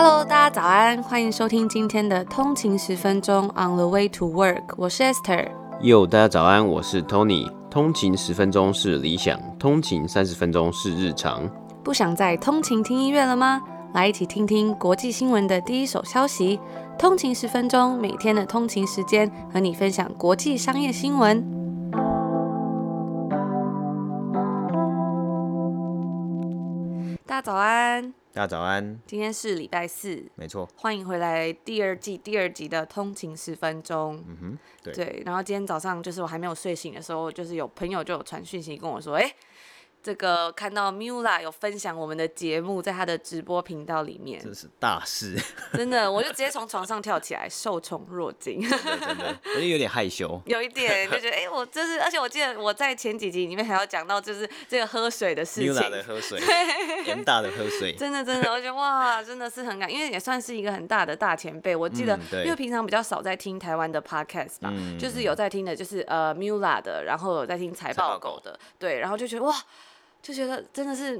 Hello，大家早安，欢迎收听今天的通勤十分钟 On the way to work，我是 Esther。Yo，大家早安，我是 Tony。通勤十分钟是理想，通勤三十分钟是日常。不想再通勤听音乐了吗？来一起听听国际新闻的第一手消息。通勤十分钟，每天的通勤时间和你分享国际商业新闻。大家早安。大家早安。今天是礼拜四，没错。欢迎回来第二季第二集的通勤十分钟。嗯哼，对。对，然后今天早上就是我还没有睡醒的时候，就是有朋友就有传讯息跟我说，哎。这个看到 Mula 有分享我们的节目，在他的直播频道里面，这是大事，真的，我就直接从床上跳起来，受宠若惊，真的，我就有点害羞，有一点就觉得，哎，我就是，而且我记得我在前几集里面还要讲到，就是这个喝水的事情，Mula 的喝水，严大的喝水，真的，真的，我觉得哇，真的是很感，因为也算是一个很大的大前辈，我记得，嗯、因为平常比较少在听台湾的 Podcast 吧，嗯、就是有在听的，就是呃 Mula 的，然后有在听财报狗的，对，然后就觉得哇。就觉得真的是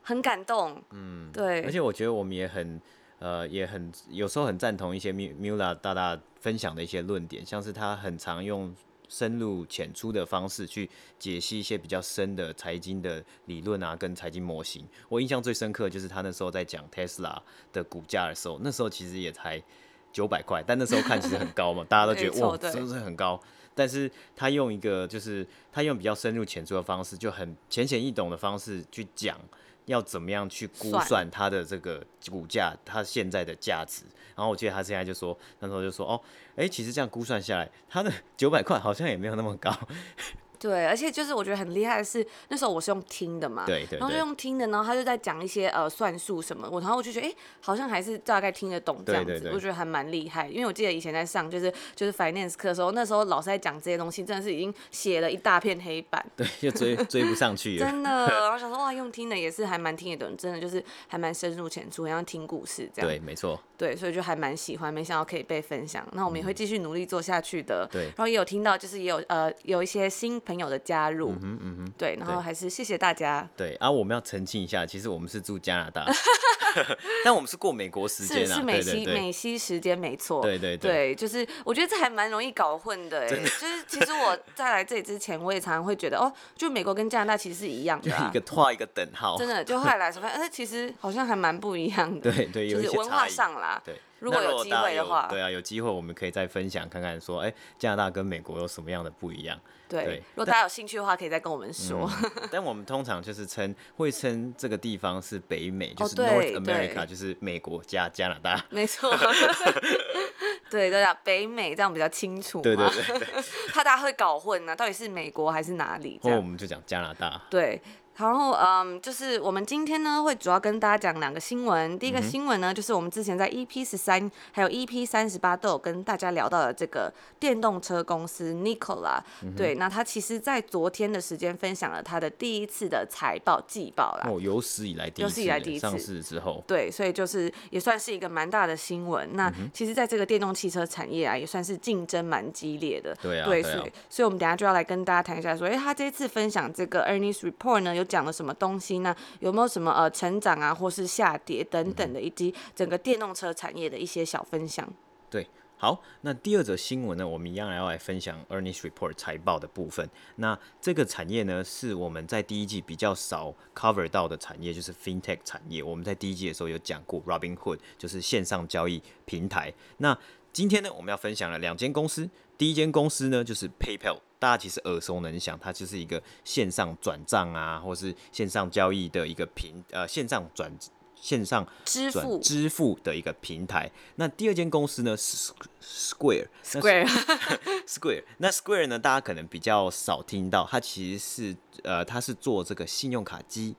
很感动，嗯，对，而且我觉得我们也很，呃，也很有时候很赞同一些 Mula 大大分享的一些论点，像是他很常用深入浅出的方式去解析一些比较深的财经的理论啊，跟财经模型。我印象最深刻就是他那时候在讲 Tesla 的股价的时候，那时候其实也才九百块，但那时候看其实很高嘛，大家都觉得 哇，真的是很高。但是他用一个就是他用比较深入浅出的方式，就很浅显易懂的方式去讲，要怎么样去估算它的这个股价，它现在的价值。然后我记得他现在就说，那时候就说哦，哎，其实这样估算下来，它的九百块好像也没有那么高。对，而且就是我觉得很厉害的是，那时候我是用听的嘛，对对对，然后就用听的，然后他就在讲一些呃算术什么，我然后我就觉得哎，好像还是大概听得懂这样子，我觉得还蛮厉害。因为我记得以前在上就是就是 finance 课的时候，那时候老师在讲这些东西，真的是已经写了一大片黑板，对，就追追不上去了，真的。然后想说 哇，用听的也是还蛮听得懂，真的就是还蛮深入浅出，像听故事这样。对，没错。对，所以就还蛮喜欢，没想到可以被分享。那我们也会继续努力做下去的。对，然后也有听到，就是也有呃有一些新朋友的加入。嗯哼，嗯哼。对，然后还是谢谢大家。对啊，我们要澄清一下，其实我们是住加拿大，但我们是过美国时间啊，是是美西美西时间没错。对对对，对，就是我觉得这还蛮容易搞混的。真的，就是其实我在来这里之前，我也常常会觉得哦，就美国跟加拿大其实是一样的，啊，一个画一个等号。真的，就后来来说，哎，其实好像还蛮不一样的。对 对，就是文化上啦。对。如果有机会的话，对啊，有机会我们可以再分享看看，说，哎、欸，加拿大跟美国有什么样的不一样？对，对如果大家有兴趣的话，可以再跟我们说。嗯、但我们通常就是称，会称这个地方是北美，就是 North America，就是美国加加拿大。没错。对对啊，北美这样比较清楚。对对对，对。怕 大家会搞混呢、啊，到底是美国还是哪里？那我们就讲加拿大。对。然后，嗯，就是我们今天呢会主要跟大家讲两个新闻。第一个新闻呢，就是我们之前在 EP 十三还有 EP 三十八都有跟大家聊到的这个电动车公司 Nikola。对，那他其实在昨天的时间分享了他的第一次的财报季报啦。哦，有史以来第一次，有史以来第一次上市之后。对，所以就是也算是一个蛮大的新闻。那其实，在这个电动汽车产业啊，也算是竞争蛮激烈的。对啊。对，所以，所以我们等下就要来跟大家谈一下，说，哎，他这次分享这个 earnings report 呢，有。讲了什么东西呢？有没有什么呃成长啊，或是下跌等等的，以及整个电动车产业的一些小分享？对，好，那第二则新闻呢，我们一样要来分享 earnings report 财报的部分。那这个产业呢，是我们在第一季比较少 cover 到的产业，就是 FinTech 产业。我们在第一季的时候有讲过 Robinhood，就是线上交易平台。那今天呢，我们要分享了两间公司。第一间公司呢，就是 PayPal，大家其实耳熟能详，它就是一个线上转账啊，或是线上交易的一个平呃线上转线上支付支付的一个平台。那第二间公司呢是 Square，Square，Square。Square, 那 Square 呢，大家可能比较少听到，它其实是呃，它是做这个信用卡机。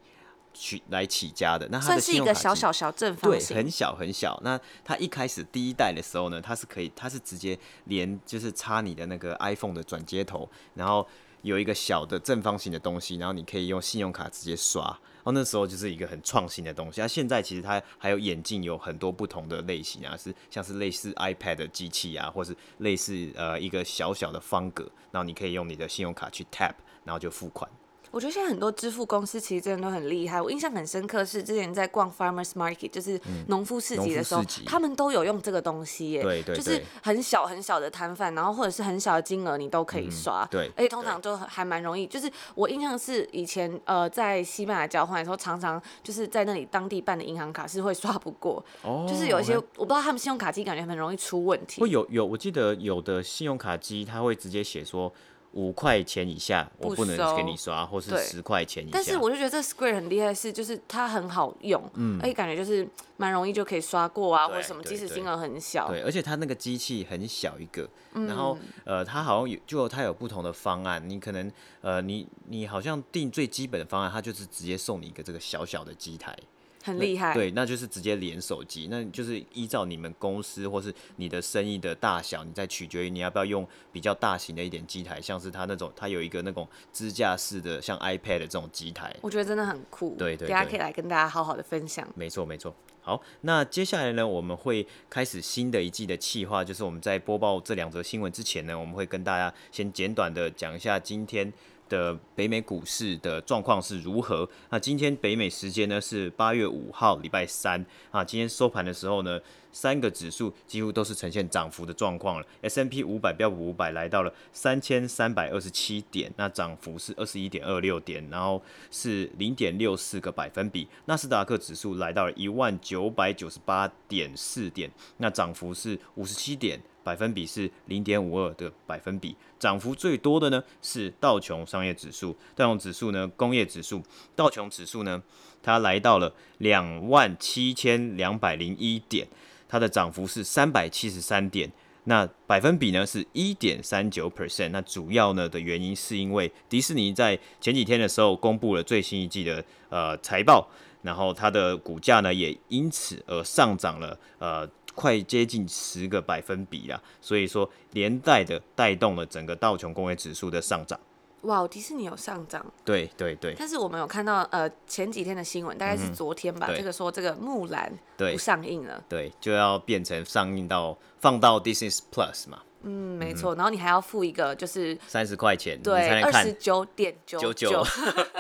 取来起家的，那它是一个小小小正方形，对，很小很小。那它一开始第一代的时候呢，它是可以，它是直接连就是插你的那个 iPhone 的转接头，然后有一个小的正方形的东西，然后你可以用信用卡直接刷。然后那时候就是一个很创新的东西。那现在其实它还有眼镜，有很多不同的类型啊，是像是类似 iPad 的机器啊，或是类似呃一个小小的方格，然后你可以用你的信用卡去 tap，然后就付款。我觉得现在很多支付公司其实真的都很厉害。我印象很深刻是之前在逛 Farmers Market，就是农夫市集的时候，他们都有用这个东西耶。对对对。就是很小很小的摊贩，然后或者是很小的金额，你都可以刷。嗯、对。而且通常都还蛮容易。就是我印象是以前呃在西班牙交换的时候，常常就是在那里当地办的银行卡是会刷不过。哦。就是有一些.我不知道他们信用卡机感觉很容易出问题。会有有，我记得有的信用卡机它会直接写说。五块钱以下我不能给你刷，或是十块钱以下。但是我就觉得这 Square 很厉害，是就是它很好用，嗯，而且感觉就是蛮容易就可以刷过啊，或者什么，即使金额很小。对，而且它那个机器很小一个，嗯、然后呃，它好像有就它有不同的方案，你可能呃，你你好像定最基本的方案，它就是直接送你一个这个小小的机台。很厉害，对，那就是直接连手机，那就是依照你们公司或是你的生意的大小，你再取决于你要不要用比较大型的一点机台，像是它那种，它有一个那种支架式的，像 iPad 的这种机台，我觉得真的很酷，对大家可以来跟大家好好的分享。没错没错，好，那接下来呢，我们会开始新的一季的企划，就是我们在播报这两则新闻之前呢，我们会跟大家先简短的讲一下今天。的北美股市的状况是如何？那今天北美时间呢是八月五号礼拜三啊，今天收盘的时候呢，三个指数几乎都是呈现涨幅的状况了。S&P 五百标普五百来到了三千三百二十七点，那涨幅是二十一点二六点，然后是零点六四个百分比。纳斯达克指数来到了一万九百九十八点四点，那涨幅是五十七点。百分比是零点五二的百分比，涨幅最多的呢是道琼商业指数，道琼指数呢工业指数，道琼指数呢它来到了两万七千两百零一点，它的涨幅是三百七十三点，那百分比呢是一点三九 percent，那主要呢的原因是因为迪士尼在前几天的时候公布了最新一季的呃财报，然后它的股价呢也因此而上涨了呃。快接近十个百分比啦，所以说连带的带动了整个道琼工业指数的上涨。哇，迪士尼有上涨？对对对。但是我们有看到呃前几天的新闻，大概是昨天吧，嗯、这个说这个木兰不上映了，对，就要变成上映到放到 Disney Plus 嘛。嗯，没错，然后你还要付一个就是三十块钱，对，二十九点九九。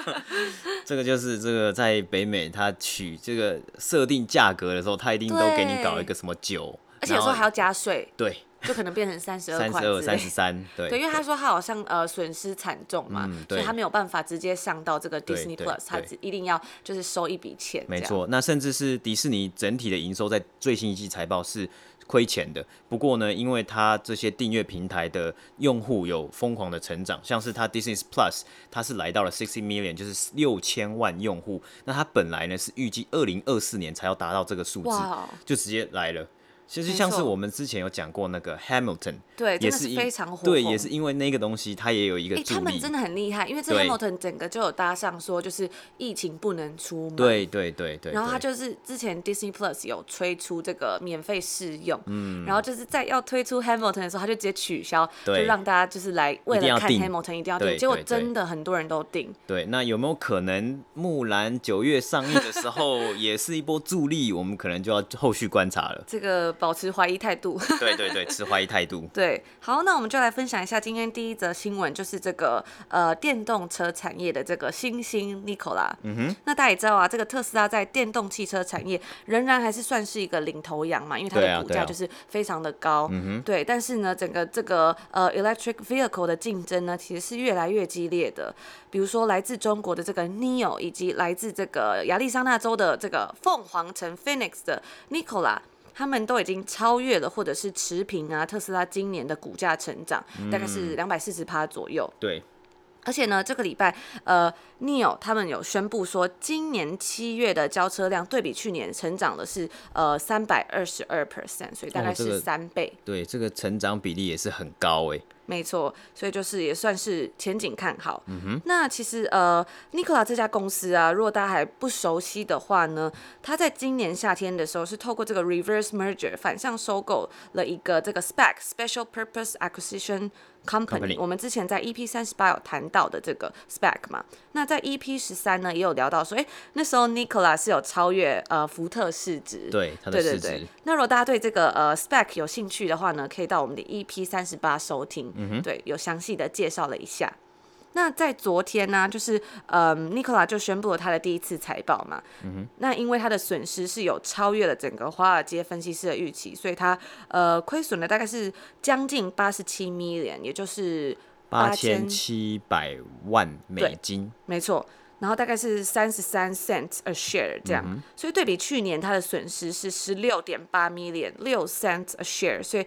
这个就是这个在北美，他取这个设定价格的时候，他一定都给你搞一个什么九，而且有时候还要加税，对，就可能变成三十二块，三十二、三十三，对，对，因为他说他好像呃损失惨重嘛，嗯，所以他没有办法直接上到这个 Disney Plus，他一定要就是收一笔钱。没错，那甚至是迪士尼整体的营收在最新一季财报是。亏钱的，不过呢，因为它这些订阅平台的用户有疯狂的成长，像是它 Disney Plus，它是来到了 sixty million，就是六千万用户。那它本来呢是预计二零二四年才要达到这个数字，就直接来了。其实像是我们之前有讲过那个 Hamilton，对，也是非常火，对，也是因为那个东西它也有一个他们真的很厉害，因为这 Hamilton 整个就有搭上说就是疫情不能出门，对对对对。然后他就是之前 Disney Plus 有推出这个免费试用，嗯，然后就是在要推出 Hamilton 的时候，他就直接取消，就让大家就是来为了看 Hamilton 一定要订，结果真的很多人都订。对，那有没有可能木兰九月上映的时候 也是一波助力？我们可能就要后续观察了。这个保持怀疑态度。对对对，持怀疑态度。对，好，那我们就来分享一下今天第一则新闻，就是这个呃电动车产业的这个新兴 Nikola。嗯哼。那大家也知道啊，这个特斯拉在电动汽车产业仍然还是算是一个领头羊嘛，因为它的股价就是非常的高。嗯哼。对，但是呢，整个这个呃 electric vehicle 的竞争呢，其实是越来越激烈的。比如说来自中国的这个 Neo，以及来自这个亚利桑那州的这个凤凰城 Phoenix 的 Nikola。他们都已经超越了，或者是持平啊，特斯拉今年的股价成长大概是两百四十趴左右。对，而且呢，这个礼拜呃，Neo 他们有宣布说，今年七月的交车量对比去年成长的是呃三百二十二 percent，所以大概是三倍。哦這個。对，这个成长比例也是很高哎。没错，所以就是也算是前景看好。嗯哼，那其实呃，Nikola 这家公司啊，如果大家还不熟悉的话呢，它在今年夏天的时候是透过这个 reverse merger 反向收购了一个这个 SPAC special purpose acquisition。Company，我们之前在 EP 三十八有谈到的这个 SPAC 嘛，那在 EP 十三呢也有聊到说，哎，那时候 Nikola 是有超越呃福特市值，对，它的市值。对对对。那如果大家对这个呃 SPAC 有兴趣的话呢，可以到我们的 EP 三十八收听，嗯哼，对，有详细的介绍了一下。那在昨天呢、啊，就是呃，Nicola 就宣布了他的第一次财报嘛。嗯哼。那因为他的损失是有超越了整个华尔街分析师的预期，所以他呃亏损了大概是将近八十七 million，也就是八千七百万美金。没错。然后大概是三十三 cents a share 这样，嗯、所以对比去年他的损失是十六点八 million 六 cents a share，所以。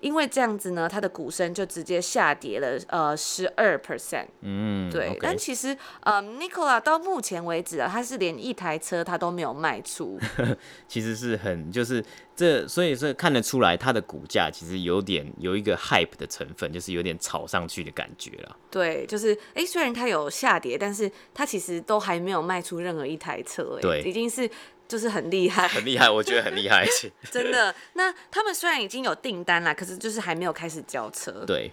因为这样子呢，它的股升就直接下跌了，呃，十二 percent。嗯，对。Okay. 但其实，呃，Nicola 到目前为止啊，他是连一台车他都没有卖出。其实是很，就是这，所以说看得出来，它的股价其实有点有一个 hype 的成分，就是有点炒上去的感觉了。对，就是，哎，虽然它有下跌，但是它其实都还没有卖出任何一台车，哎，对，已经是。就是很厉害，很厉害，我觉得很厉害，真的。那他们虽然已经有订单了，可是就是还没有开始交车。对，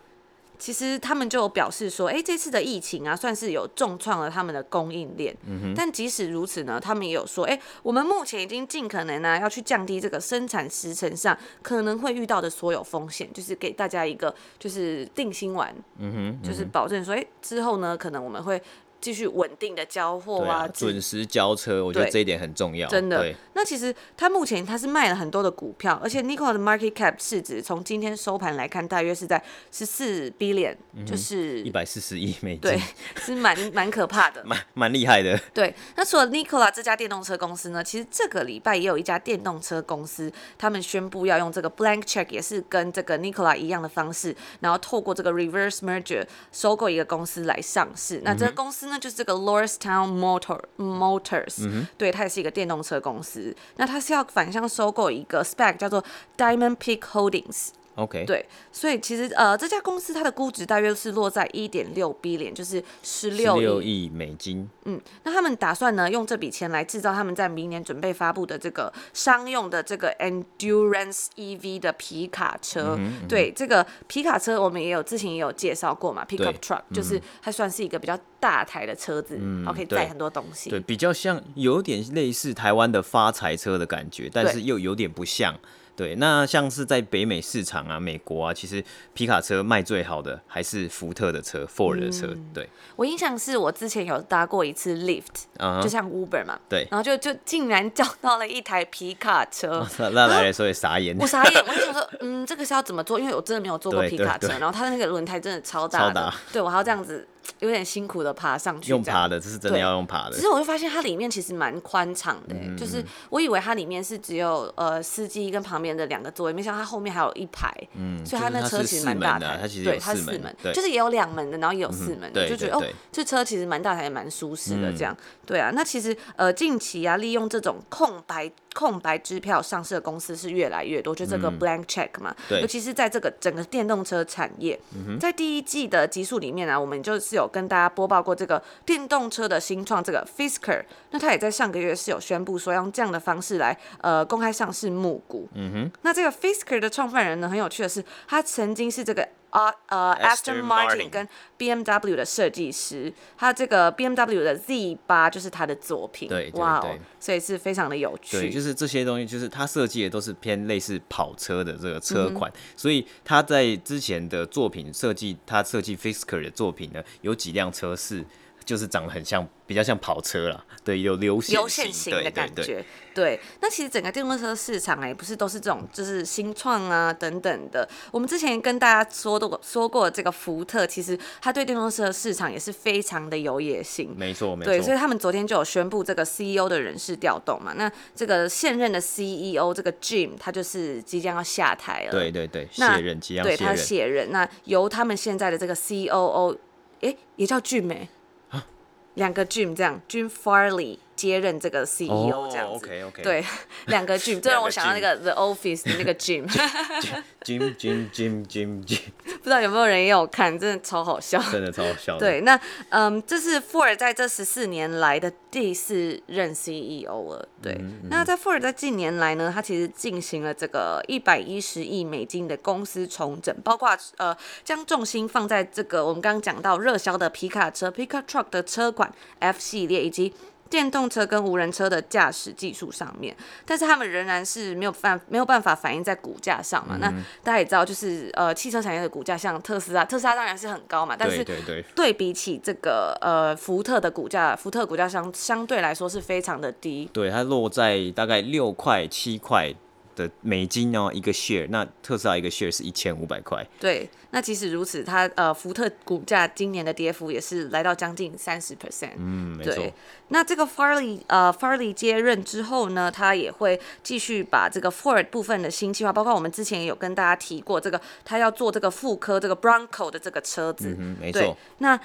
其实他们就有表示说，哎、欸，这次的疫情啊，算是有重创了他们的供应链。嗯哼。但即使如此呢，他们也有说，哎、欸，我们目前已经尽可能呢、啊，要去降低这个生产时程上可能会遇到的所有风险，就是给大家一个就是定心丸。嗯哼。嗯哼，就是保证说，哎、欸，之后呢，可能我们会。继续稳定的交货啊，啊，准时交车，我觉得这一点很重要。真的。对那其实他目前他是卖了很多的股票，而且 Nicola 的 market cap 市值从今天收盘来看，大约是在十四 billion，就是一百四十亿美金。对，是蛮 蛮可怕的，蛮蛮厉害的。对，那除了 Nicola 这家电动车公司呢，其实这个礼拜也有一家电动车公司，他们宣布要用这个 blank check，也是跟这个 Nicola 一样的方式，然后透过这个 reverse merger 收购一个公司来上市。那这个公司呢，就是这个 Lordstown Motor Motors，、嗯、对，它也是一个电动车公司。那它是要反向收购一个 SPAC，叫做 Diamond Peak Holdings。OK，对，所以其实呃，这家公司它的估值大约是落在一点六 billion，就是十六亿美金。嗯，那他们打算呢，用这笔钱来制造他们在明年准备发布的这个商用的这个 Endurance EV 的皮卡车。嗯嗯、对，这个皮卡车我们也有之前也有介绍过嘛，Pickup Truck，就是它算是一个比较大台的车子，然后可以载很多东西。对，比较像有点类似台湾的发财车的感觉，但是又有点不像。对，那像是在北美市场啊，美国啊，其实皮卡车卖最好的还是福特的车，Ford 的车。嗯、对，我印象是我之前有搭过一次 Lyft，、uh huh, 就像 Uber 嘛。对，然后就就竟然叫到了一台皮卡车，哦、那那来的时候也傻眼。我傻眼，我就想说，嗯，这个是要怎么做？因为我真的没有坐过皮卡车，然后它的那个轮胎真的超大的，超大对我还要这样子。有点辛苦的爬上去，用爬的，这是真的要用爬的。其实我就发现它里面其实蛮宽敞的，嗯、就是我以为它里面是只有呃司机跟旁边的两个座位，没想到它后面还有一排，嗯，所以它那车其实蛮大台，它其实对，它是四门，对。就是也有两门的，然后也有四门就觉得哦，这车其实蛮大台，也蛮舒适的，这样，嗯、对啊。那其实呃近期啊，利用这种空白。空白支票上市的公司是越来越多，就这个 blank check 嘛，嗯、尤其是在这个整个电动车产业，嗯、在第一季的集数里面呢、啊，我们就是有跟大家播报过这个电动车的新创，这个 Fisker，那他也在上个月是有宣布说用这样的方式来呃公开上市募股，嗯哼，那这个 Fisker 的创办人呢，很有趣的是，他曾经是这个。啊呃，Aston Martin 跟 BMW 的设计师，他这个 BMW 的 Z 八就是他的作品，对，哇哦，所以是非常的有趣。对，就是这些东西，就是他设计的都是偏类似跑车的这个车款，嗯、所以他在之前的作品设计，他设计 Fisker 的作品呢，有几辆车是。就是长得很像，比较像跑车啦，对，有流线流线型的感觉，对。那其实整个电动车市场哎，不是都是这种，就是新创啊等等的。我们之前跟大家说的说过，这个福特其实他对电动车市场也是非常的有野心，没错，没错。对，所以他们昨天就有宣布这个 CEO 的人事调动嘛。那这个现任的 CEO 这个 Jim 他就是即将要下台了，对对对，卸任即将卸任，对他卸任。那由他们现在的这个 COO，哎，也叫 Jim 哎。两个 Jim 这样，Jim Farley 接任这个 CEO 这样子，oh, okay, okay. 对，两个 Jim，这让我想到那个 The Office 的那个 Jim。Jim Jim Jim Jim Jim，不知道有没有人也有看，真的超好笑，真的超好笑。对，那嗯，这是 Ford 在这十四年来的第四任 CEO 了。对，那在 Ford 在近年来呢，他其实进行了这个一百一十亿美金的公司重整，包括呃将重心放在这个我们刚刚讲到热销的皮卡车 Pickup Truck 的车款 F 系列以及。电动车跟无人车的驾驶技术上面，但是他们仍然是没有办没有办法反映在股价上嘛。嗯、那大家也知道，就是呃汽车产业的股价，像特斯拉，特斯拉当然是很高嘛，但是对比起这个呃福特的股价，福特股价相相对来说是非常的低。对，它落在大概六块七块。的美金哦，一个 share，那特斯拉一个 share 是一千五百块。对，那即使如此，它呃福特股价今年的跌幅也是来到将近三十 percent。嗯，没错。那这个 Farley 呃 Farley 接任之后呢，他也会继续把这个 Ford 部分的新计划，包括我们之前也有跟大家提过，这个他要做这个副科这个 Bronco 的这个车子。嗯，没错。那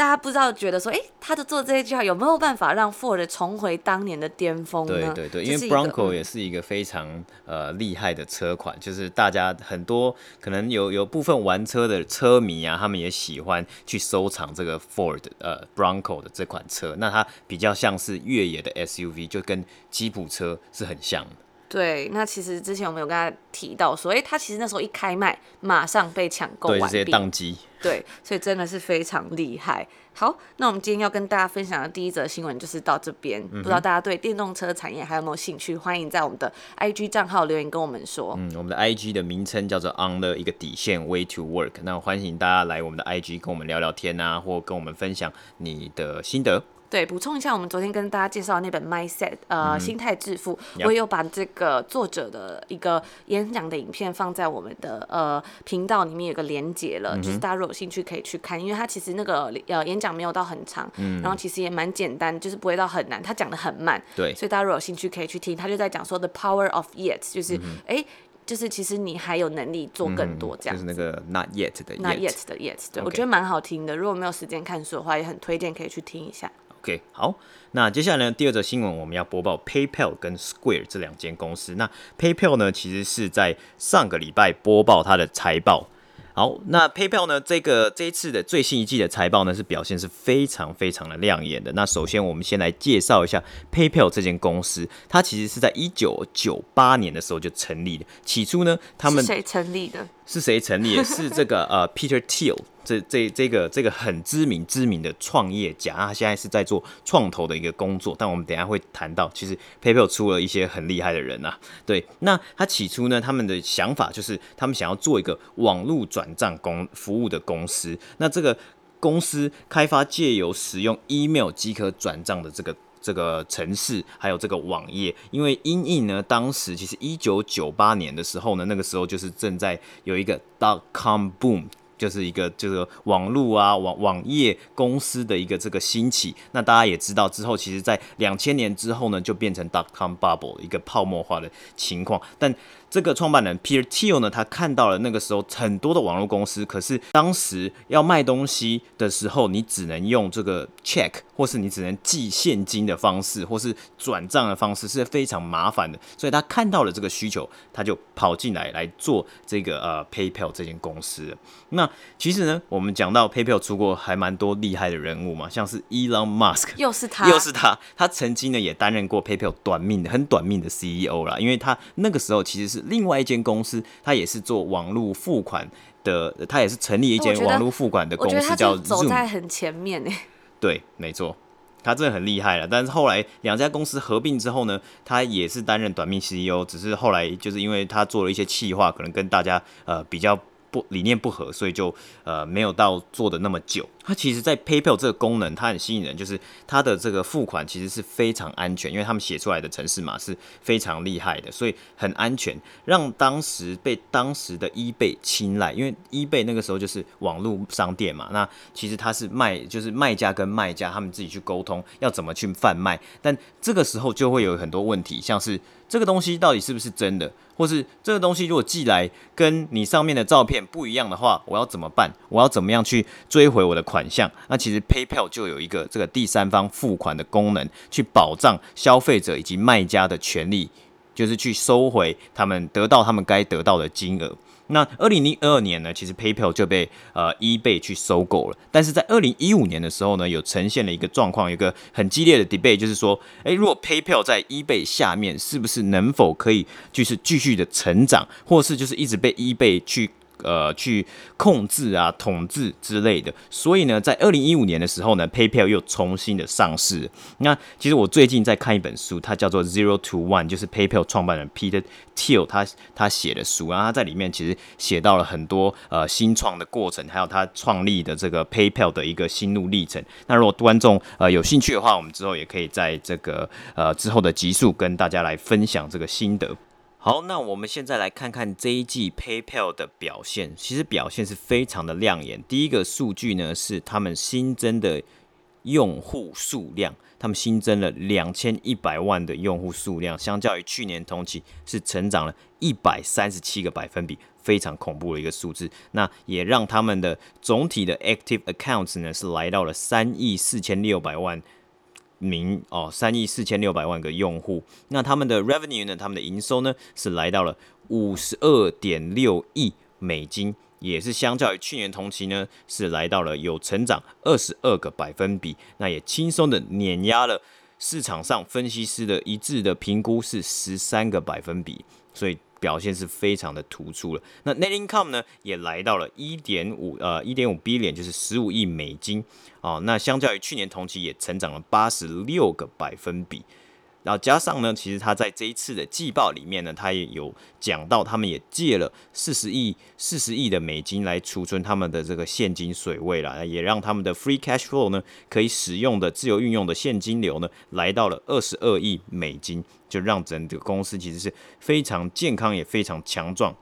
大家不知道觉得说，哎、欸，他的做这些计划有没有办法让 Ford 重回当年的巅峰呢？对对对，因为 Bronco 也是一个非常呃厉害的车款，就是大家很多可能有有部分玩车的车迷啊，他们也喜欢去收藏这个 Ford 呃 Bronco 的这款车。那它比较像是越野的 SUV，就跟吉普车是很像的。对，那其实之前我们有跟他提到说，哎，他其实那时候一开卖，马上被抢购完毕，对，直接宕机。对，所以真的是非常厉害。好，那我们今天要跟大家分享的第一则新闻就是到这边。嗯、不知道大家对电动车产业还有没有兴趣？欢迎在我们的 IG 账号留言跟我们说。嗯，我们的 IG 的名称叫做 On the 一个底线 Way to Work。那欢迎大家来我们的 IG 跟我们聊聊天啊，或跟我们分享你的心得。对，补充一下，我们昨天跟大家介绍的那本 Mindset，呃，嗯、心态致富，我也有把这个作者的一个演讲的影片放在我们的呃频道里面，有个连结了，嗯、就是大家如果有兴趣可以去看，因为他其实那个呃演讲没有到很长，嗯、然后其实也蛮简单，就是不会到很难，他讲的很慢，对，所以大家如果有兴趣可以去听，他就在讲说 The Power of Yet，就是哎、就是其实你还有能力做更多这样、嗯，就是那个 Not Yet 的 Not Yet 的 Yet，对.我觉得蛮好听的，如果没有时间看书的话，也很推荐可以去听一下。OK，好，那接下来呢，第二则新闻我们要播报 PayPal 跟 Square 这两间公司。那 PayPal 呢，其实是在上个礼拜播报它的财报。好，那 PayPal 呢，这个这一次的最新一季的财报呢，是表现是非常非常的亮眼的。那首先我们先来介绍一下 PayPal 这间公司，它其实是在一九九八年的时候就成立的。起初呢，他们谁成立的？是谁成立的？是这个呃，Peter Thiel，这这这个这个很知名知名的创业家，他现在是在做创投的一个工作。但我们等下会谈到，其实 PayPal 出了一些很厉害的人、啊。对，那他起初呢，他们的想法就是他们想要做一个网络转账公服务的公司。那这个公司开发借由使用 email 即可转账的这个。这个程式还有这个网页，因为因应呢，当时其实一九九八年的时候呢，那个时候就是正在有一个 dot com boom，就是一个就是网络啊网网页公司的一个这个兴起。那大家也知道之后，其实在两千年之后呢，就变成 dot com bubble 一个泡沫化的情况，但。这个创办人 Peter Thiel 呢，他看到了那个时候很多的网络公司，可是当时要卖东西的时候，你只能用这个 check，或是你只能寄现金的方式，或是转账的方式，是非常麻烦的。所以他看到了这个需求，他就跑进来来做这个呃 PayPal 这间公司。那其实呢，我们讲到 PayPal 出过还蛮多厉害的人物嘛，像是 Elon Musk，又是他，又是他，他曾经呢也担任过 PayPal 短命的很短命的 CEO 啦，因为他那个时候其实是。另外一间公司，他也是做网络付款的，他也是成立一间网络付款的公司，叫。走在很前面呢。对，没错，他真的很厉害了。但是后来两家公司合并之后呢，他也是担任短命 CEO，只是后来就是因为他做了一些企划，可能跟大家呃比较。不理念不合，所以就呃没有到做的那么久。它其实，在 PayPal 这个功能，它很吸引人，就是它的这个付款其实是非常安全，因为他们写出来的程式码是非常厉害的，所以很安全，让当时被当时的 eBay 青睐。因为 eBay 那个时候就是网络商店嘛，那其实它是卖，就是卖家跟卖家他们自己去沟通要怎么去贩卖，但这个时候就会有很多问题，像是。这个东西到底是不是真的，或是这个东西如果寄来跟你上面的照片不一样的话，我要怎么办？我要怎么样去追回我的款项？那其实 PayPal 就有一个这个第三方付款的功能，去保障消费者以及卖家的权利，就是去收回他们得到他们该得到的金额。那二零零二年呢，其实 PayPal 就被呃 eBay 去收购了。但是在二零一五年的时候呢，有呈现了一个状况，一个很激烈的 debate，就是说，诶，如果 PayPal 在 eBay 下面，是不是能否可以就是继续的成长，或是就是一直被 eBay 去呃去控制啊、统治之类的。所以呢，在二零一五年的时候呢，PayPal 又重新的上市。那其实我最近在看一本书，它叫做《Zero to One》，就是 PayPal 创办人 Peter Thiel 他他写的书，然后他在里面其实写到了很多呃新创的过程，还有他创立的这个 PayPal 的一个心路历程。那如果观众呃有兴趣的话，我们之后也可以在这个呃之后的集数跟大家来分享这个心得。好，那我们现在来看看这一季 PayPal 的表现，其实表现是非常的亮眼。第一个数据呢是他们新增的用户数量，他们新增了两千一百万的用户数量，相较于去年同期是成长了一百三十七个百分比，非常恐怖的一个数字。那也让他们的总体的 Active Accounts 呢是来到了三亿四千六百万。名哦，三亿四千六百万个用户，那他们的 revenue 呢？他们的营收呢是来到了五十二点六亿美金，也是相较于去年同期呢是来到了有成长二十二个百分比，那也轻松的碾压了市场上分析师的一致的评估是十三个百分比，所以。表现是非常的突出了。那 net income 呢，也来到了一点五呃一点五 billion，就是十五亿美金哦。那相较于去年同期，也成长了八十六个百分比。然后加上呢，其实他在这一次的季报里面呢，他也有讲到，他们也借了四十亿四十亿的美金来储存他们的这个现金水位了，也让他们的 free cash flow 呢可以使用的自由运用的现金流呢来到了二十二亿美金，就让整个公司其实是非常健康也非常强壮。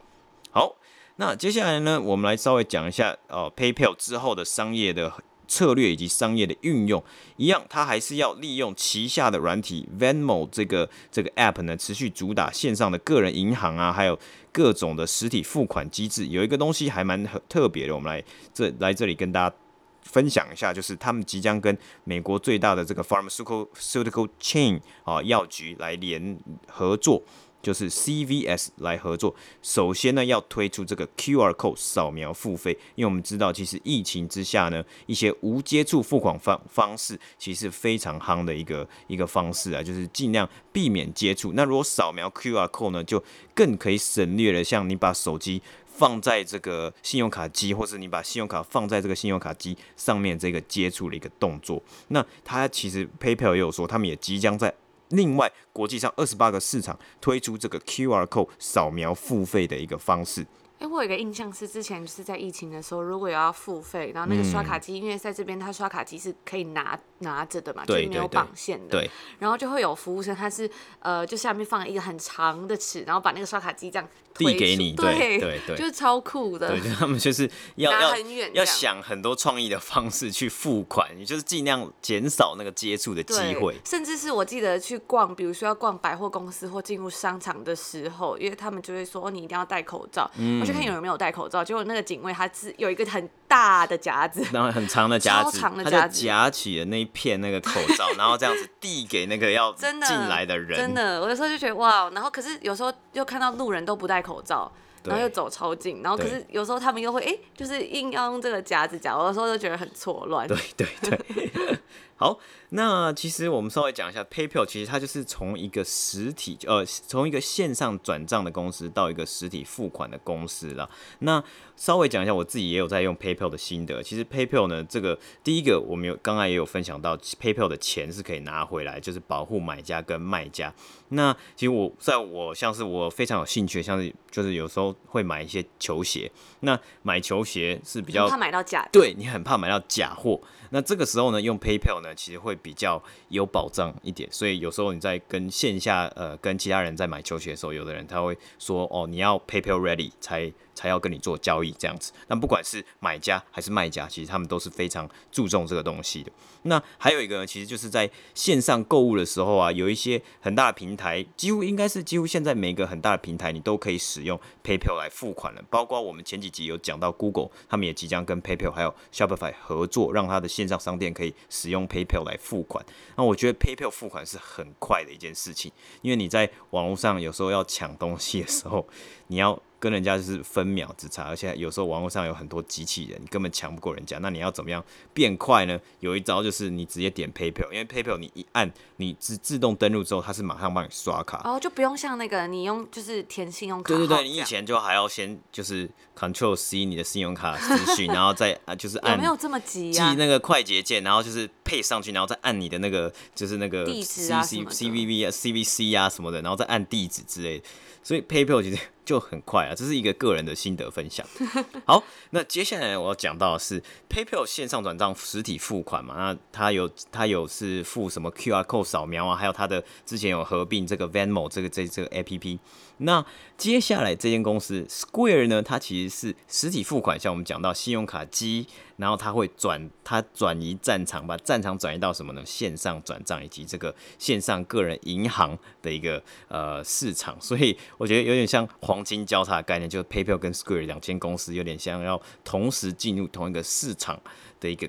好，那接下来呢，我们来稍微讲一下呃 PayPal 之后的商业的。策略以及商业的运用一样，它还是要利用旗下的软体 Venmo 这个这个 App 呢，持续主打线上的个人银行啊，还有各种的实体付款机制。有一个东西还蛮特别的，我们来这来这里跟大家分享一下，就是他们即将跟美国最大的这个 Pharmaceutical Chain 啊药局来联合作。就是 CVS 来合作，首先呢要推出这个 QR code 扫描付费，因为我们知道其实疫情之下呢，一些无接触付款方方式其实非常夯的一个一个方式啊，就是尽量避免接触。那如果扫描 QR code 呢，就更可以省略了，像你把手机放在这个信用卡机，或是你把信用卡放在这个信用卡机上面这个接触的一个动作。那它其实 PayPal 也有说，他们也即将在另外，国际上二十八个市场推出这个 QR code 扫描付费的一个方式。哎、欸，我有一个印象是，之前就是在疫情的时候，如果有要付费，然后那个刷卡机，嗯、因为在这边它刷卡机是可以拿拿着的嘛，就是没有绑线的。对。然后就会有服务生，他是呃，就下面放一个很长的尺，然后把那个刷卡机这样递给你，对对对，对，就是超酷的。对，他们就是 要要要想很多创意的方式去付款，你就是尽量减少那个接触的机会。甚至是我记得去逛，比如说要逛百货公司或进入商场的时候，因为他们就会说，哦，你一定要戴口罩。嗯。我就看有人没有戴口罩，结果那个警卫他是有一个很大的夹子，然后很长的 夹子，超长的夹子，夹起了那一片那个口罩，然后这样子 递给那个要进来的人。真的，真的，我有时候就觉得哇，然后可是有时候又看到路人都不戴口罩，然后又走超近，然后可是有时候他们又会哎、欸，就是硬要用这个夹子夹，我有时候就觉得很错乱。对对对。好，那其实我们稍微讲一下，PayPal 其实它就是从一个实体，呃，从一个线上转账的公司到一个实体付款的公司了。那稍微讲一下，我自己也有在用 PayPal 的心得。其实 PayPal 呢，这个第一个我们有刚刚也有分享到，PayPal 的钱是可以拿回来，就是保护买家跟卖家。那其实我在我像是我非常有兴趣，像是就是有时候会买一些球鞋，那买球鞋是比较怕买到假的，对，你很怕买到假货。那这个时候呢，用 PayPal 呢，其实会比较有保障一点。所以有时候你在跟线下呃跟其他人在买球鞋的时候，有的人他会说哦，你要 PayPal ready 才才要跟你做交易这样子。那不管是买家还是卖家，其实他们都是非常注重这个东西的。那还有一个呢，其实就是在线上购物的时候啊，有一些很大的平台，几乎应该是几乎现在每个很大的平台，你都可以使用 PayPal 来付款了。包括我们前几集有讲到 Google，他们也即将跟 PayPal 还有 Shopify 合作，让他的线上商店可以使用 PayPal 来付款。那我觉得 PayPal 付款是很快的一件事情，因为你在网络上有时候要抢东西的时候，你要跟人家就是分秒之差，而且有时候网络上有很多机器人，你根本抢不过人家。那你要怎么样变快呢？有一招就是你直接点 PayPal，因为 PayPal 你一按，你自自动登录之后，它是马上帮你刷卡。哦，就不用像那个你用就是填信用卡。对对对，你以前就还要先就是 Control C 你的信用卡资讯，然后再啊就是按。有没有这么急啊？记那个快捷键，然后就是配上去，然后再按你的那个就是那个 C C C V V 啊 C V C 啊什么的，然后再按地址之类的。所以 PayPal 其实就很快啊，这是一个个人的心得分享。好，那接下来我要讲到的是 PayPal 线上转账实体付款嘛，那它有它有是付什么 QR code 扫描啊，还有它的之前有合并这个 Venmo 这个这这个 APP。那接下来这间公司 Square 呢，它其实是实体付款，像我们讲到信用卡机，然后它会转它转移战场，把战场转移到什么呢？线上转账以及这个线上个人银行的一个呃市场，所以我觉得有点像黄金交叉的概念，就是 PayPal 跟 Square 两间公司有点像要同时进入同一个市场的一个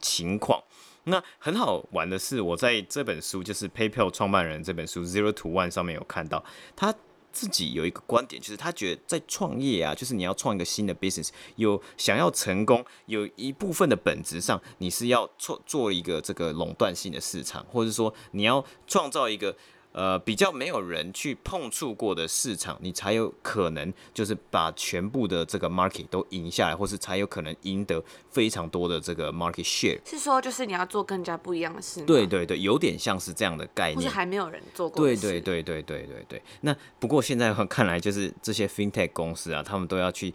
情况。那很好玩的是，我在这本书就是 PayPal 创办人这本书 Zero to One 上面有看到他。自己有一个观点，就是他觉得在创业啊，就是你要创一个新的 business，有想要成功，有一部分的本质上，你是要做做一个这个垄断性的市场，或者说你要创造一个。呃，比较没有人去碰触过的市场，你才有可能就是把全部的这个 market 都赢下来，或是才有可能赢得非常多的这个 market share。是说，就是你要做更加不一样的事吗？对对对，有点像是这样的概念。或是还没有人做过。对对对对对对对。那不过现在看来，就是这些 fintech 公司啊，他们都要去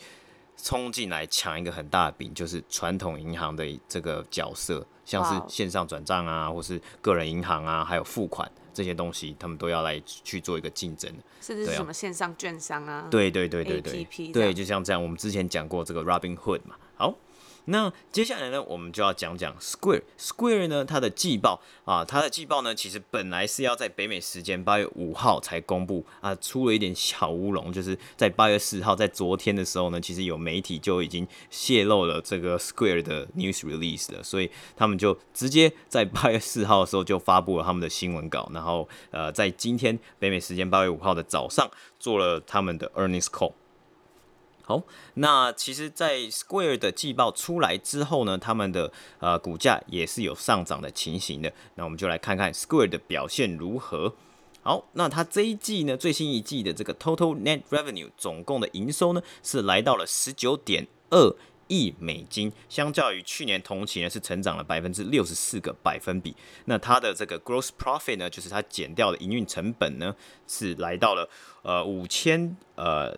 冲进来抢一个很大的饼，就是传统银行的这个角色，像是线上转账啊，或是个人银行啊，还有付款。这些东西，他们都要来去做一个竞争，甚至是什么线上券商啊？对对对对对对，就像这样，我们之前讲过这个 Robinhood 嘛，好。那接下来呢，我们就要讲讲 Square。Square 呢，它的季报啊，它的季报呢，其实本来是要在北美时间八月五号才公布啊，出了一点小乌龙，就是在八月四号，在昨天的时候呢，其实有媒体就已经泄露了这个 Square 的 news release 了，所以他们就直接在八月四号的时候就发布了他们的新闻稿，然后呃，在今天北美时间八月五号的早上做了他们的 earnings call。好，那其实，在 Square 的季报出来之后呢，他们的呃股价也是有上涨的情形的。那我们就来看看 Square 的表现如何。好，那它这一季呢，最新一季的这个 Total Net Revenue 总共的营收呢，是来到了十九点二亿美金，相较于去年同期呢，是成长了百分之六十四个百分比。那它的这个 Gross Profit 呢，就是它减掉的营运成本呢，是来到了呃五千呃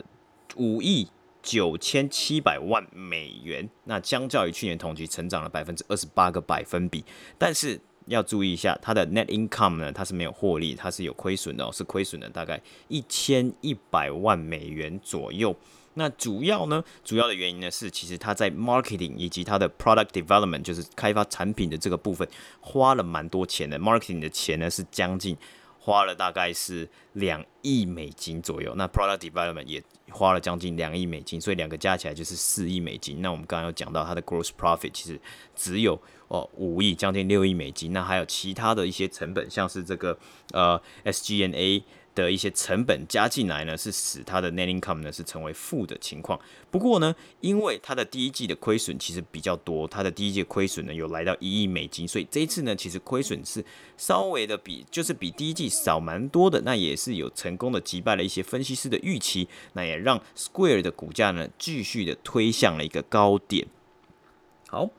五亿。九千七百万美元，那相较于去年同期成长了百分之二十八个百分比，但是要注意一下，它的 net income 呢，它是没有获利，它是有亏损的哦，是亏损的大概一千一百万美元左右。那主要呢，主要的原因呢是，其实它在 marketing 以及它的 product development，就是开发产品的这个部分，花了蛮多钱的，marketing 的钱呢是将近。花了大概是两亿美金左右，那 product development 也花了将近两亿美金，所以两个加起来就是四亿美金。那我们刚刚有讲到它的 gross profit 其实只有哦五亿，将近六亿美金。那还有其他的一些成本，像是这个呃 SGNA。的一些成本加进来呢，是使它的 net income 呢是成为负的情况。不过呢，因为它的第一季的亏损其实比较多，它的第一季亏损呢有来到一亿美金，所以这一次呢其实亏损是稍微的比就是比第一季少蛮多的。那也是有成功的击败了一些分析师的预期，那也让 Square 的股价呢继续的推向了一个高点。好。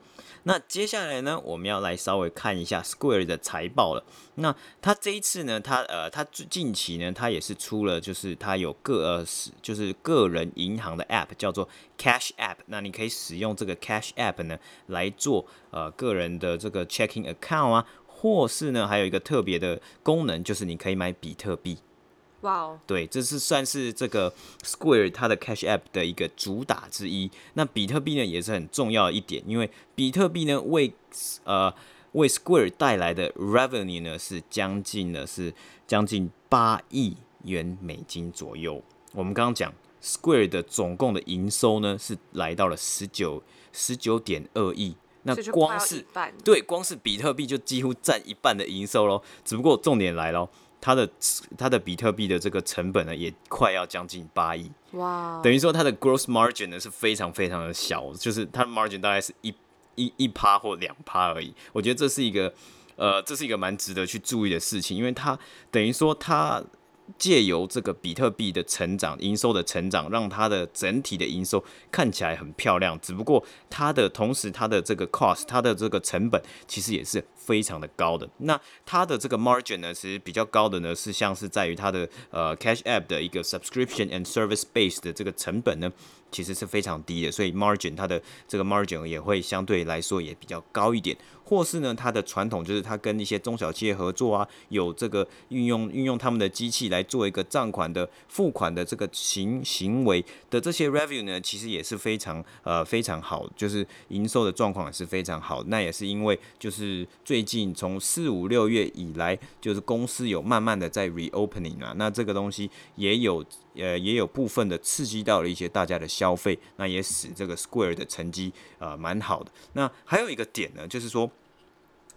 那接下来呢，我们要来稍微看一下 Square 的财报了。那它这一次呢，它呃，它近期呢，它也是出了，就是它有个呃，就是个人银行的 App 叫做 Cash App。那你可以使用这个 Cash App 呢来做呃个人的这个 checking account 啊，或是呢还有一个特别的功能，就是你可以买比特币。哇哦，对，这是算是这个 Square 它的 Cash App 的一个主打之一。那比特币呢也是很重要的一点，因为比特币呢为呃为 Square 带来的 Revenue 呢是将近呢是将近八亿元美金左右。我们刚刚讲 Square 的总共的营收呢是来到了十九十九点二亿，那光是对光是比特币就几乎占一半的营收喽。只不过重点来喽。它的它的比特币的这个成本呢，也快要将近八亿。哇！等于说它的 gross margin 呢是非常非常的小，就是它的 margin 大概是一一一趴或两趴而已。我觉得这是一个呃，这是一个蛮值得去注意的事情，因为它等于说它。借由这个比特币的成长、营收的成长，让它的整体的营收看起来很漂亮。只不过它的同时，它的这个 cost，它的这个成本其实也是非常的高的。那它的这个 margin 呢，其实比较高的呢，是像是在于它的呃 Cash App 的一个 subscription and service base 的这个成本呢。其实是非常低的，所以 margin 它的这个 margin 也会相对来说也比较高一点，或是呢，它的传统就是它跟一些中小企业合作啊，有这个运用运用他们的机器来做一个账款的付款的这个行行为的这些 revenue 呢，其实也是非常呃非常好，就是营收的状况也是非常好。那也是因为就是最近从四五六月以来，就是公司有慢慢的在 reopening 啊，那这个东西也有。呃，也有部分的刺激到了一些大家的消费，那也使这个 Square 的成绩呃蛮好的。那还有一个点呢，就是说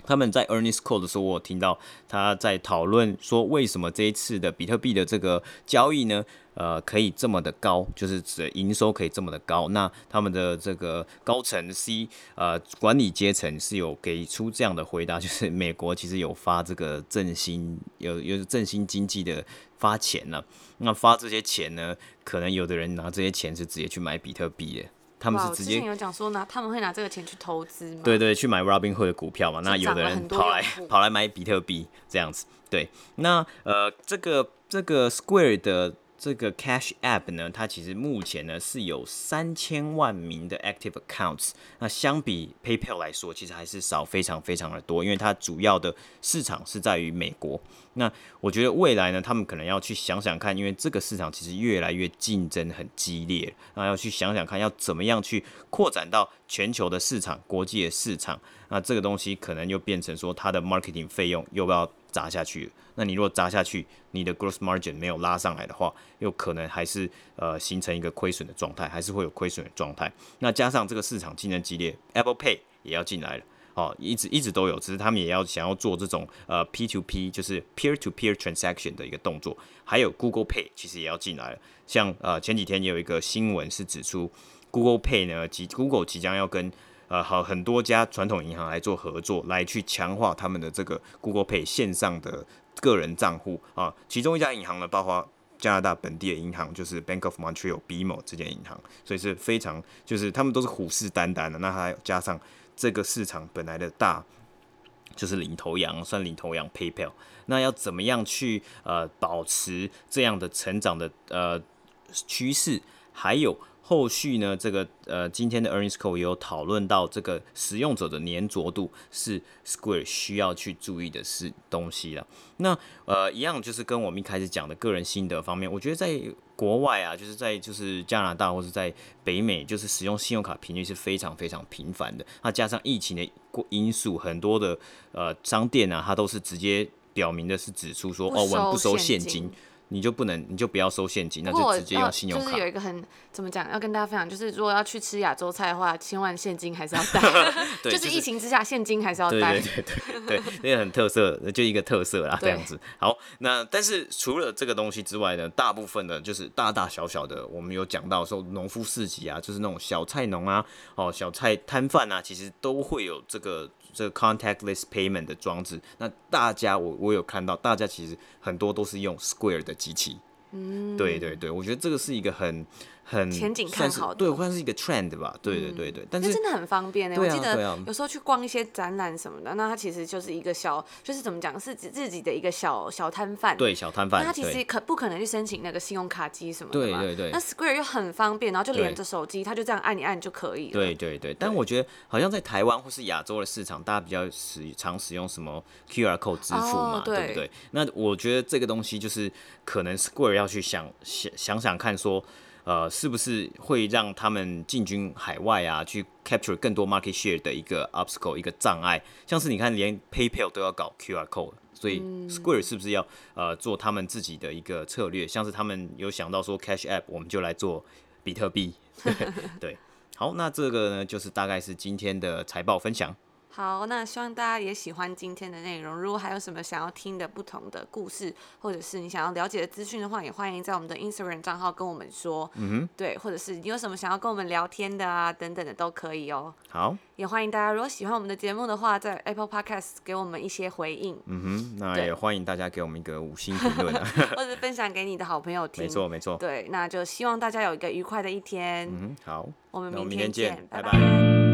他们在 earnings call 的时候，我有听到他在讨论说，为什么这一次的比特币的这个交易呢？呃，可以这么的高，就是指营收可以这么的高。那他们的这个高层 C 呃管理阶层是有给出这样的回答，就是美国其实有发这个振兴，有有振兴经济的发钱了。那发这些钱呢，可能有的人拿这些钱是直接去买比特币的，他们是直接有讲说拿他们会拿这个钱去投资吗？对对，去买 Robinhood 的股票嘛。那有的人跑来 跑来买比特币这样子。对，那呃这个这个 Square 的。这个 Cash App 呢，它其实目前呢是有三千万名的 Active Accounts。那相比 PayPal 来说，其实还是少非常非常的多，因为它主要的市场是在于美国。那我觉得未来呢，他们可能要去想想看，因为这个市场其实越来越竞争很激烈，那要去想想看要怎么样去扩展到全球的市场、国际的市场。那这个东西可能又变成说，它的 marketing 费用又要砸下去。那你如果砸下去，你的 gross margin 没有拉上来的话，又可能还是呃形成一个亏损的状态，还是会有亏损的状态。那加上这个市场竞争激烈，Apple Pay 也要进来了，哦，一直一直都有，只是他们也要想要做这种呃 P to P，就是 peer to peer transaction 的一个动作。还有 Google Pay 其实也要进来了，像呃前几天也有一个新闻是指出 Google Pay 呢，即 Google 即将要跟呃好很多家传统银行来做合作，来去强化他们的这个 Google Pay 线上的。个人账户啊，其中一家银行呢，包括加拿大本地的银行，就是 Bank of Montreal BMO 这间银行，所以是非常就是他们都是虎视眈眈的。那还加上这个市场本来的大，就是领头羊，算领头羊 PayPal。那要怎么样去呃保持这样的成长的呃趋势？还有。后续呢，这个呃，今天的 earnings call 也有讨论到这个使用者的黏着度是 Square 需要去注意的是东西了。那呃，一样就是跟我们一开始讲的个人心得方面，我觉得在国外啊，就是在就是加拿大或者在北美，就是使用信用卡频率是非常非常频繁的。那加上疫情的因素，很多的呃商店啊，它都是直接表明的是指出说，哦，我们不收现金。你就不能，你就不要收现金，那就直接用信用卡。就是有一个很怎么讲，要跟大家分享，就是如果要去吃亚洲菜的话，千万现金还是要带。对，就是疫情之下，现金还是要带。对对对对，对，那个很特色，就一个特色啦，这样子。好，那但是除了这个东西之外呢，大部分的就是大大小小的，我们有讲到说农夫市集啊，就是那种小菜农啊，哦，小菜摊贩啊，其实都会有这个。这个 contactless payment 的装置，那大家我我有看到，大家其实很多都是用 Square 的机器。嗯，对对对，我觉得这个是一个很。很前景看好的，对，算是一个 trend 吧，对对对对。但是真的很方便呢。我记得有时候去逛一些展览什么的，那它其实就是一个小，就是怎么讲，是自己的一个小小摊贩。对，小摊贩。那他其实可不可能去申请那个信用卡机什么的嘛？对对对。那 Square 又很方便，然后就连着手机，它就这样按一按就可以了。对对对。但我觉得好像在台湾或是亚洲的市场，大家比较使常使用什么 QR code 支付嘛，对不对？那我觉得这个东西就是可能 Square 要去想想想想看说。呃，是不是会让他们进军海外啊，去 capture 更多 market share 的一个 obstacle 一个障碍？像是你看，连 PayPal 都要搞 QR code，所以 Square 是不是要呃做他们自己的一个策略？像是他们有想到说 Cash App，我们就来做比特币。对，好，那这个呢，就是大概是今天的财报分享。好，那希望大家也喜欢今天的内容。如果还有什么想要听的不同的故事，或者是你想要了解的资讯的话，也欢迎在我们的 Instagram 账号跟我们说。嗯哼，对，或者是你有什么想要跟我们聊天的啊，等等的都可以哦。好，也欢迎大家，如果喜欢我们的节目的话，在 Apple Podcast 给我们一些回应。嗯哼，那也欢迎大家给我们一个五星评论啊，或者分享给你的好朋友听。没错，没错。对，那就希望大家有一个愉快的一天。嗯哼，好，我们明天见，拜拜。拜拜。